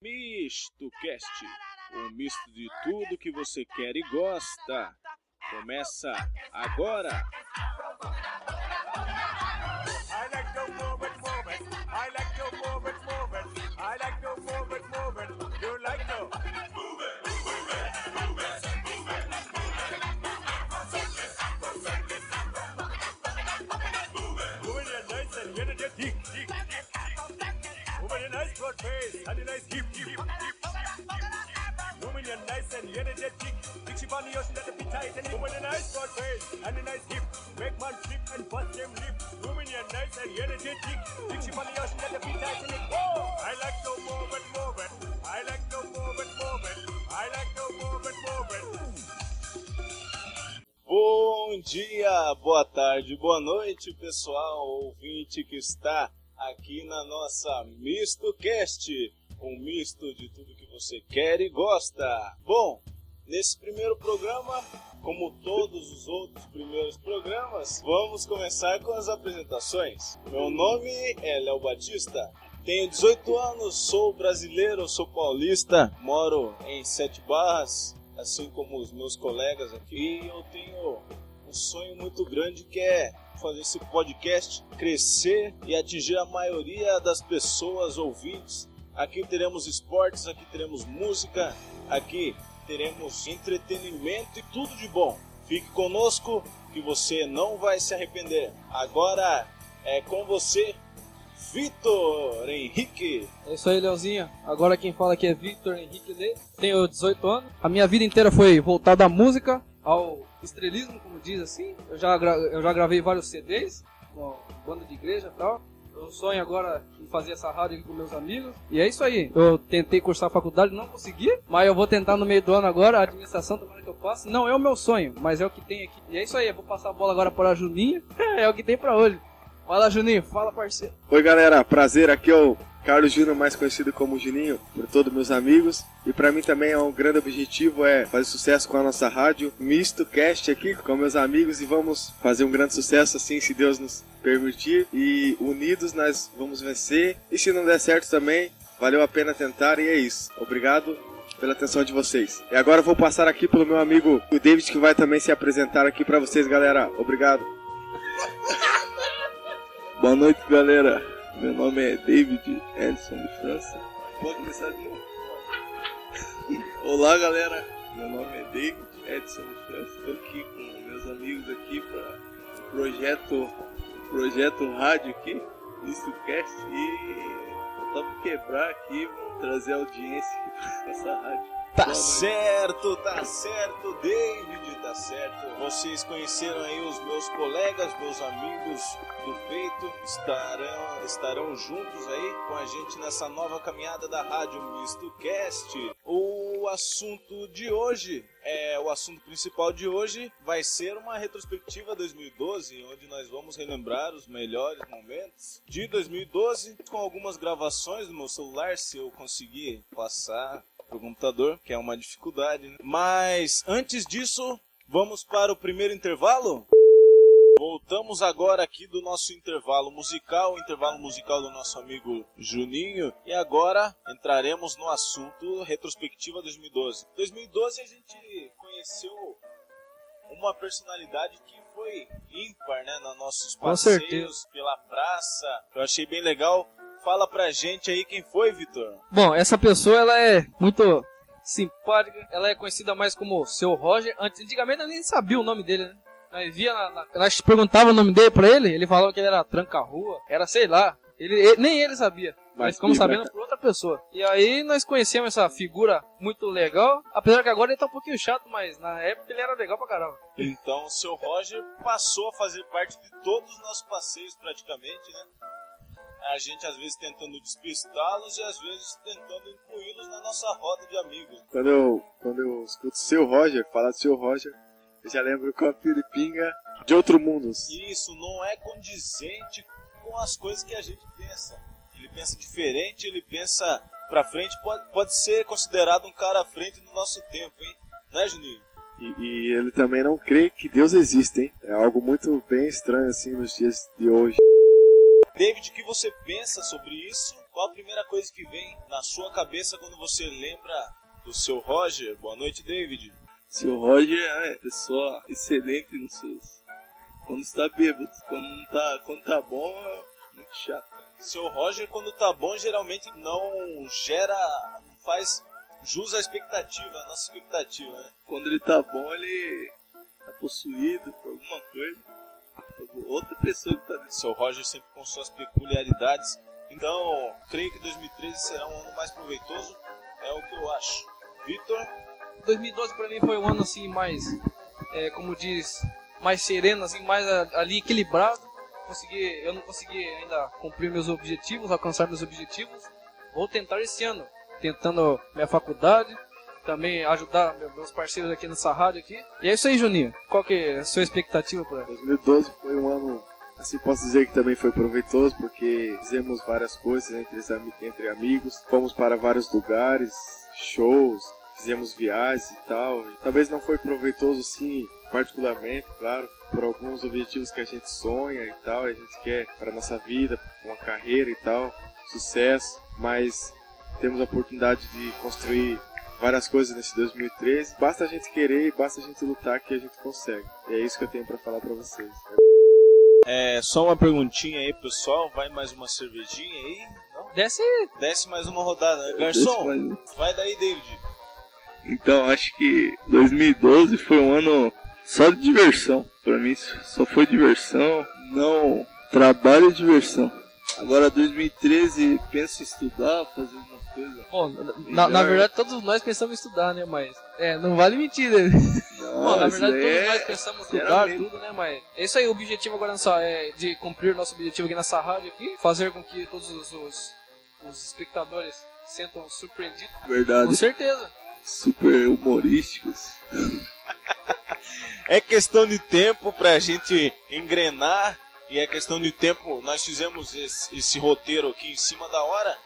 Misto Cast, um misto de tudo que você quer e gosta. Começa agora. Face and a nice hip, hip, hip, hip. Moving your nice and energetic. Ship on the ocean that be tight and moving a nice broad face and a nice hip. Make man flip and bust them lip. Moving your nice and energetic. Ship on the ocean that be tight and it. Whoa! I like to move it, move it. I like to move it, move it. I like to move it, move it. Bom dia, boa tarde, boa noite, pessoal ouvinte que está aqui na nossa Misto Cast, um misto de tudo que você quer e gosta. Bom, nesse primeiro programa, como todos os outros primeiros programas, vamos começar com as apresentações. Meu nome é Léo Batista. Tenho 18 anos, sou brasileiro, sou paulista, moro em Sete Barras, assim como os meus colegas aqui. E eu tenho sonho muito grande que é fazer esse podcast crescer e atingir a maioria das pessoas ouvintes. Aqui teremos esportes, aqui teremos música, aqui teremos entretenimento e tudo de bom. Fique conosco que você não vai se arrepender. Agora é com você, Vitor Henrique. É isso aí, Leozinho. Agora quem fala aqui é Victor Henrique Lê. Tenho 18 anos. A minha vida inteira foi voltada à música, ao estrelismo, como diz assim. Eu já, eu já gravei vários CDs, com banda de igreja e tal. Eu sonho agora em fazer essa rádio aqui com meus amigos. E é isso aí. Eu tentei cursar a faculdade, não consegui. Mas eu vou tentar no meio do ano agora. A administração tomara que eu faça. Não é o meu sonho, mas é o que tem aqui. E é isso aí. Eu vou passar a bola agora para a Juninho. é o que tem pra hoje. Fala, Juninho. Fala, parceiro. Oi galera, prazer, aqui é o Carlos Júnior, mais conhecido como Juninho, por todos meus amigos. E pra mim também é um grande objetivo é fazer sucesso com a nossa rádio Misto Cast aqui com meus amigos e vamos fazer um grande sucesso assim, se Deus nos permitir. E unidos nós vamos vencer. E se não der certo também, valeu a pena tentar e é isso. Obrigado pela atenção de vocês. E agora eu vou passar aqui pelo meu amigo o David que vai também se apresentar aqui pra vocês, galera. Obrigado. Boa noite, galera. Meu nome é David Edson de França. Pode começar de novo. Olá, galera. Meu nome é David Edson de França. Estou aqui com meus amigos aqui para o projeto, projeto rádio aqui, Cast e vamos quebrar aqui, vamos trazer audiência para essa rádio. Tá certo, tá certo, David, tá certo. Vocês conheceram aí os meus colegas, meus amigos do peito, estarão, estarão juntos aí com a gente nessa nova caminhada da Rádio Misto Cast. O assunto de hoje, é o assunto principal de hoje, vai ser uma retrospectiva 2012, onde nós vamos relembrar os melhores momentos de 2012, com algumas gravações no meu celular, se eu conseguir passar pro computador, que é uma dificuldade. Né? Mas antes disso, vamos para o primeiro intervalo? Voltamos agora aqui do nosso intervalo musical, o intervalo musical do nosso amigo Juninho, e agora entraremos no assunto retrospectiva 2012. 2012 a gente conheceu uma personalidade que foi ímpar, né, nos nossos passeios pela praça. Eu achei bem legal. Fala pra gente aí quem foi, Vitor. Bom, essa pessoa ela é muito simpática. Ela é conhecida mais como Seu Roger. Antigamente eu nem sabia o nome dele, né? Nós via na, na, nós perguntava o nome dele pra ele, ele falava que ele era tranca-rua, era sei lá. Ele, ele- nem ele sabia. Mas Nós ficamos sabendo por outra pessoa. E aí nós conhecemos essa figura muito legal. Apesar que agora ele tá um pouquinho chato, mas na época ele era legal pra caramba. Então, o seu Roger passou a fazer parte de todos os nossos passeios, praticamente, né? A gente, às vezes, tentando despistá-los e, às vezes, tentando incluí-los na nossa roda de amigos. Quando eu, quando eu escuto seu Roger, falar do seu Roger, eu já lembro com a piripinga de outro mundo. Isso não é condizente com as coisas que a gente pensa. Ele pensa diferente, ele pensa pra frente, pode, pode ser considerado um cara à frente do nosso tempo, hein? Né, Juninho? E, e ele também não crê que Deus existe, hein? É algo muito bem estranho assim nos dias de hoje. David, o que você pensa sobre isso? qual a primeira coisa que vem na sua cabeça quando você lembra do seu Roger? Boa noite, David. Seu Roger é pessoa excelente nos seus. Quando está bêbado, quando não tá, quando tá bom, é muito chato. Seu Roger, quando tá bom, geralmente não gera, não faz jus à expectativa, à nossa expectativa, né? Quando ele tá bom, ele tá possuído por alguma coisa. Por outra pessoa que tá Seu Roger sempre com suas peculiaridades. Então, creio que 2013 será um ano mais proveitoso, é o que eu acho. Vitor, 2012 pra mim foi um ano assim mais, é, como diz, mais sereno, assim, mais ali equilibrado. Consegui, eu não consegui ainda cumprir meus objetivos, alcançar meus objetivos. Vou tentar esse ano, tentando minha faculdade, também ajudar meu- meus parceiros aqui nessa rádio aqui. E é isso aí, Juninho. Qual que é a sua expectativa para 2012 foi um ano, assim posso dizer que também foi proveitoso, porque fizemos várias coisas entre, entre amigos, fomos para vários lugares, shows, fizemos viagens e tal. Talvez não foi proveitoso sim, particularmente, claro, por alguns objetivos que a gente sonha e tal, a gente quer para nossa vida, uma carreira e tal, sucesso, mas temos a oportunidade de construir várias coisas nesse 2013. Basta a gente querer e basta a gente lutar que a gente consegue. E é isso que eu tenho para falar para vocês. É só uma perguntinha aí, pessoal. Vai mais uma cervejinha aí? Não? Desce Desce mais uma rodada, né? Garçom, mais- vai daí, David. Então, acho que 2012 foi um ano só de diversão. Pra mim, só foi diversão, não trabalho e diversão. Agora, 2013, penso em estudar, fazer uma coisa. Bom, na, na verdade todos nós pensamos em estudar, né? Mas é, não vale mentir, né? Bom, na verdade todos nós pensamos estudar tudo, né? Mas é isso aí, o objetivo agora nessa, é de cumprir nosso objetivo aqui nessa rádio aqui, fazer com que todos os, os, os espectadores se sintam surpreendidos. Com Verdade, certeza. super humorísticos. É questão de tempo pra gente engrenar e é questão de tempo. Nós fizemos esse, esse roteiro aqui em cima da hora